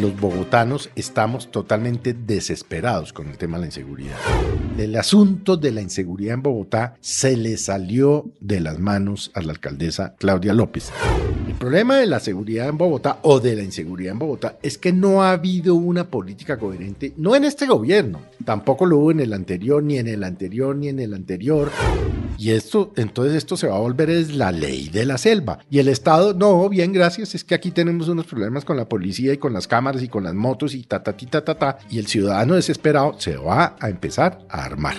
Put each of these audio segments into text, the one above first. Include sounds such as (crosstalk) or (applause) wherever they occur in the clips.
Los bogotanos estamos totalmente desesperados con el tema de la inseguridad. El asunto de la inseguridad en Bogotá se le salió de las manos a la alcaldesa Claudia López. El problema de la seguridad en Bogotá o de la inseguridad en Bogotá es que no ha habido una política coherente, no en este gobierno, tampoco lo hubo en el anterior, ni en el anterior, ni en el anterior. Y esto, entonces esto se va a volver es la ley de la selva. Y el Estado, no, bien, gracias, es que aquí tenemos unos problemas con la policía y con las cámaras y con las motos y ta, ta, ta, ta, ta. Y el ciudadano desesperado se va a empezar a armar.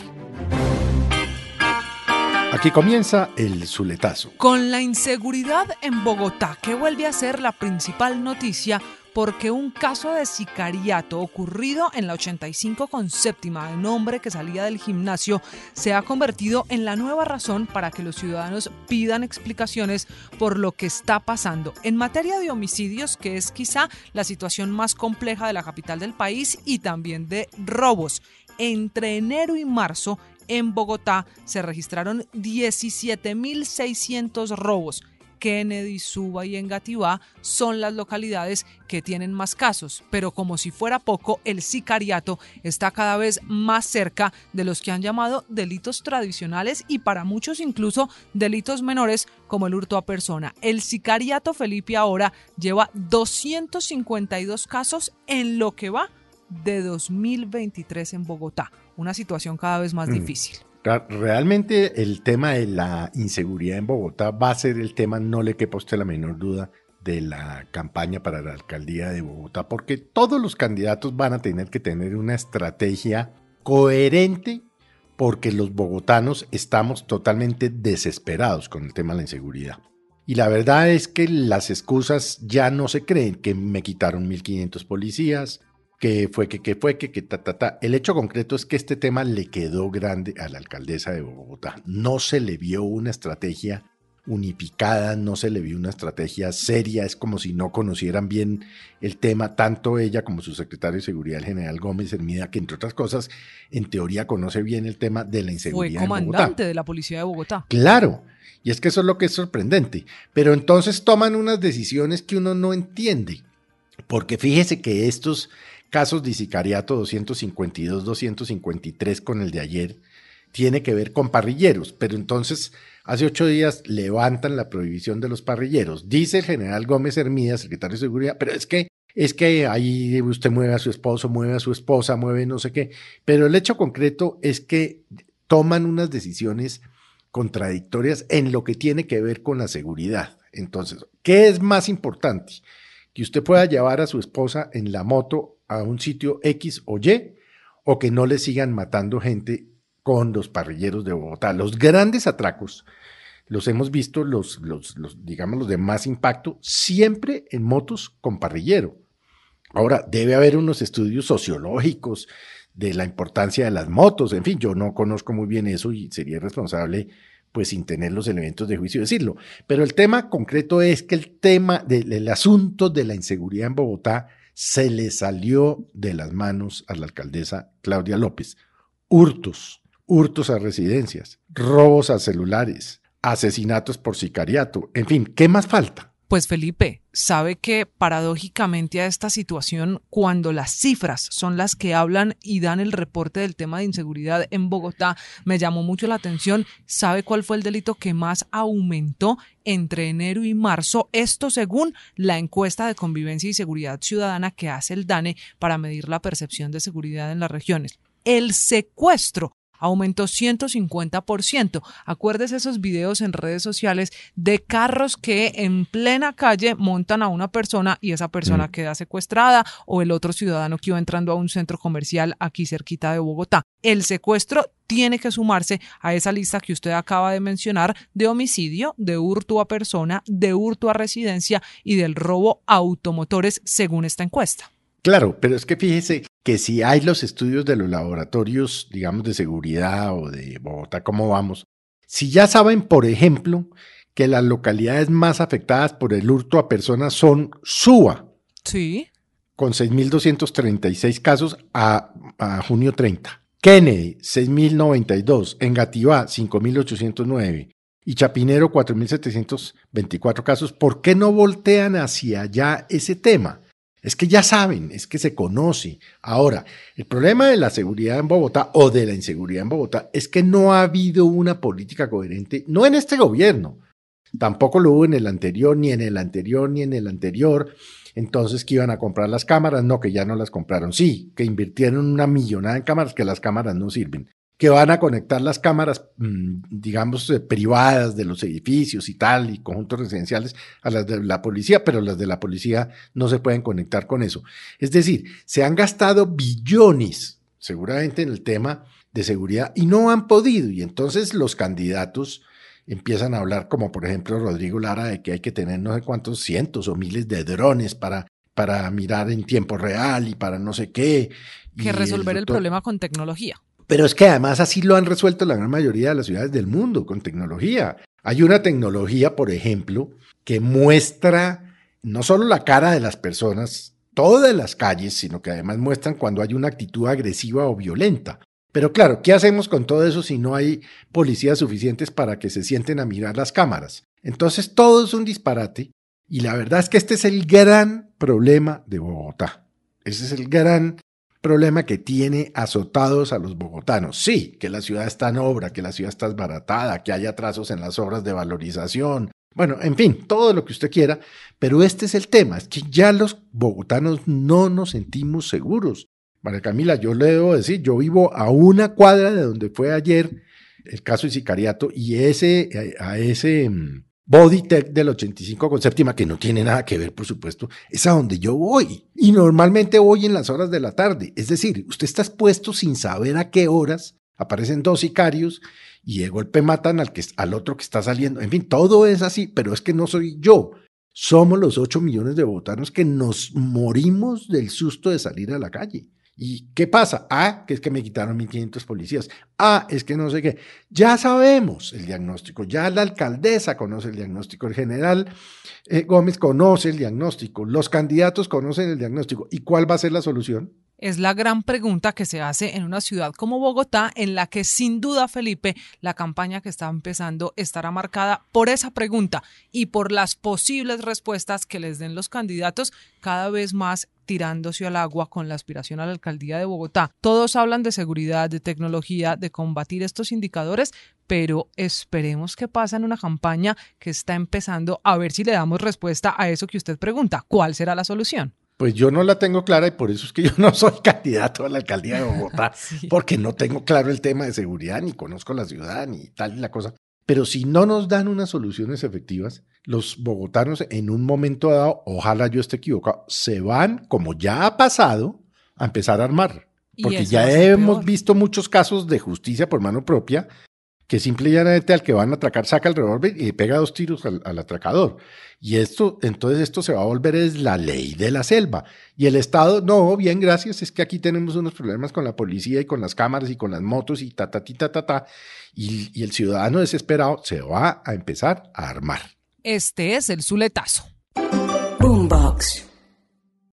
Aquí comienza el Zuletazo. Con la inseguridad en Bogotá, que vuelve a ser la principal noticia porque un caso de sicariato ocurrido en la 85 con séptima de un hombre que salía del gimnasio se ha convertido en la nueva razón para que los ciudadanos pidan explicaciones por lo que está pasando en materia de homicidios, que es quizá la situación más compleja de la capital del país, y también de robos. Entre enero y marzo en Bogotá se registraron 17.600 robos. Kennedy, Suba y Engativá son las localidades que tienen más casos, pero como si fuera poco, el sicariato está cada vez más cerca de los que han llamado delitos tradicionales y para muchos incluso delitos menores como el hurto a persona. El sicariato Felipe ahora lleva 252 casos en lo que va de 2023 en Bogotá, una situación cada vez más difícil. Realmente el tema de la inseguridad en Bogotá va a ser el tema, no le quepa usted la menor duda, de la campaña para la alcaldía de Bogotá, porque todos los candidatos van a tener que tener una estrategia coherente, porque los bogotanos estamos totalmente desesperados con el tema de la inseguridad. Y la verdad es que las excusas ya no se creen, que me quitaron 1.500 policías, que fue, que, que fue, que, que, ta, ta, ta. El hecho concreto es que este tema le quedó grande a la alcaldesa de Bogotá. No se le vio una estrategia unificada, no se le vio una estrategia seria, es como si no conocieran bien el tema, tanto ella como su secretario de Seguridad, el general Gómez Hermida, que entre otras cosas, en teoría conoce bien el tema de la inseguridad. Fue comandante de la policía de Bogotá. Claro, y es que eso es lo que es sorprendente, pero entonces toman unas decisiones que uno no entiende, porque fíjese que estos casos de sicariato 252, 253 con el de ayer, tiene que ver con parrilleros, pero entonces hace ocho días levantan la prohibición de los parrilleros. Dice el general Gómez Hermida, secretario de Seguridad, pero es que es que ahí usted mueve a su esposo, mueve a su esposa, mueve no sé qué, pero el hecho concreto es que toman unas decisiones contradictorias en lo que tiene que ver con la seguridad. Entonces, ¿qué es más importante? Que usted pueda llevar a su esposa en la moto a un sitio X o Y, o que no le sigan matando gente con los parrilleros de Bogotá. Los grandes atracos los hemos visto, los, los, los, digamos, los de más impacto, siempre en motos con parrillero. Ahora, debe haber unos estudios sociológicos de la importancia de las motos, en fin, yo no conozco muy bien eso y sería responsable, pues sin tener los elementos de juicio decirlo. Pero el tema concreto es que el tema del asunto de la inseguridad en Bogotá se le salió de las manos a la alcaldesa Claudia López. Hurtos, hurtos a residencias, robos a celulares, asesinatos por sicariato, en fin, ¿qué más falta? Pues Felipe, sabe que paradójicamente a esta situación, cuando las cifras son las que hablan y dan el reporte del tema de inseguridad en Bogotá, me llamó mucho la atención. ¿Sabe cuál fue el delito que más aumentó entre enero y marzo? Esto según la encuesta de convivencia y seguridad ciudadana que hace el DANE para medir la percepción de seguridad en las regiones. El secuestro aumentó 150%. Acuérdese esos videos en redes sociales de carros que en plena calle montan a una persona y esa persona mm. queda secuestrada o el otro ciudadano que iba entrando a un centro comercial aquí cerquita de Bogotá. El secuestro tiene que sumarse a esa lista que usted acaba de mencionar de homicidio, de hurto a persona, de hurto a residencia y del robo a automotores según esta encuesta. Claro, pero es que fíjese que si hay los estudios de los laboratorios, digamos, de seguridad o de Bogotá, ¿cómo vamos? Si ya saben, por ejemplo, que las localidades más afectadas por el hurto a personas son Suba. Sí. Con 6.236 casos a, a junio 30. Kennedy, 6.092. Engativá, 5.809. y Chapinero 4.724 casos. ¿Por qué no voltean hacia allá ese tema? Es que ya saben, es que se conoce. Ahora, el problema de la seguridad en Bogotá o de la inseguridad en Bogotá es que no ha habido una política coherente, no en este gobierno, tampoco lo hubo en el anterior, ni en el anterior, ni en el anterior. Entonces, que iban a comprar las cámaras, no, que ya no las compraron. Sí, que invirtieron una millonada en cámaras, que las cámaras no sirven que van a conectar las cámaras, mm, digamos, eh, privadas de los edificios y tal, y conjuntos residenciales a las de la policía, pero las de la policía no se pueden conectar con eso. Es decir, se han gastado billones, seguramente, en el tema de seguridad y no han podido. Y entonces los candidatos empiezan a hablar, como por ejemplo Rodrigo Lara, de que hay que tener no sé cuántos cientos o miles de drones para, para mirar en tiempo real y para no sé qué. Que resolver el problema con tecnología. Pero es que además así lo han resuelto la gran mayoría de las ciudades del mundo con tecnología. Hay una tecnología, por ejemplo, que muestra no solo la cara de las personas, todas las calles, sino que además muestran cuando hay una actitud agresiva o violenta. Pero claro, ¿qué hacemos con todo eso si no hay policías suficientes para que se sienten a mirar las cámaras? Entonces todo es un disparate y la verdad es que este es el gran problema de Bogotá. Ese es el gran problema que tiene azotados a los bogotanos. Sí, que la ciudad está en obra, que la ciudad está desbaratada, que hay atrasos en las obras de valorización. Bueno, en fin, todo lo que usted quiera, pero este es el tema, es que ya los bogotanos no nos sentimos seguros. María Camila, yo le debo decir, yo vivo a una cuadra de donde fue ayer el caso de sicariato y ese, a ese mm, Bodytech del 85 con séptima, que no tiene nada que ver, por supuesto, es a donde yo voy. Y normalmente voy en las horas de la tarde. Es decir, usted está expuesto sin saber a qué horas aparecen dos sicarios y de golpe matan al, que, al otro que está saliendo. En fin, todo es así, pero es que no soy yo. Somos los 8 millones de votanos que nos morimos del susto de salir a la calle. ¿Y qué pasa? Ah, que es que me quitaron 1.500 policías. Ah, es que no sé qué. Ya sabemos el diagnóstico, ya la alcaldesa conoce el diagnóstico, el general eh, Gómez conoce el diagnóstico, los candidatos conocen el diagnóstico. ¿Y cuál va a ser la solución? Es la gran pregunta que se hace en una ciudad como Bogotá, en la que sin duda, Felipe, la campaña que está empezando estará marcada por esa pregunta y por las posibles respuestas que les den los candidatos cada vez más tirándose al agua con la aspiración a la alcaldía de Bogotá. Todos hablan de seguridad, de tecnología, de combatir estos indicadores, pero esperemos que pasa en una campaña que está empezando a ver si le damos respuesta a eso que usted pregunta. ¿Cuál será la solución? Pues yo no la tengo clara y por eso es que (laughs) yo no soy candidato a la alcaldía de Bogotá, (laughs) porque no tengo claro el tema de seguridad, ni conozco la ciudad, ni tal y la cosa. Pero si no nos dan unas soluciones efectivas, los bogotanos en un momento dado, ojalá yo esté equivocado, se van, como ya ha pasado, a empezar a armar. Porque ya hemos visto muchos casos de justicia por mano propia que simplemente al que van a atracar saca el revólver y pega dos tiros al, atracador. Y esto, entonces esto se va a volver es la ley de la selva. Y el Estado, no, bien, gracias, es que aquí tenemos unos problemas con la policía y con las cámaras y con las motos y ta, ta, ta, ta, ta. Y, y el ciudadano desesperado se va a empezar a armar. Este es el Zuletazo. Boombox.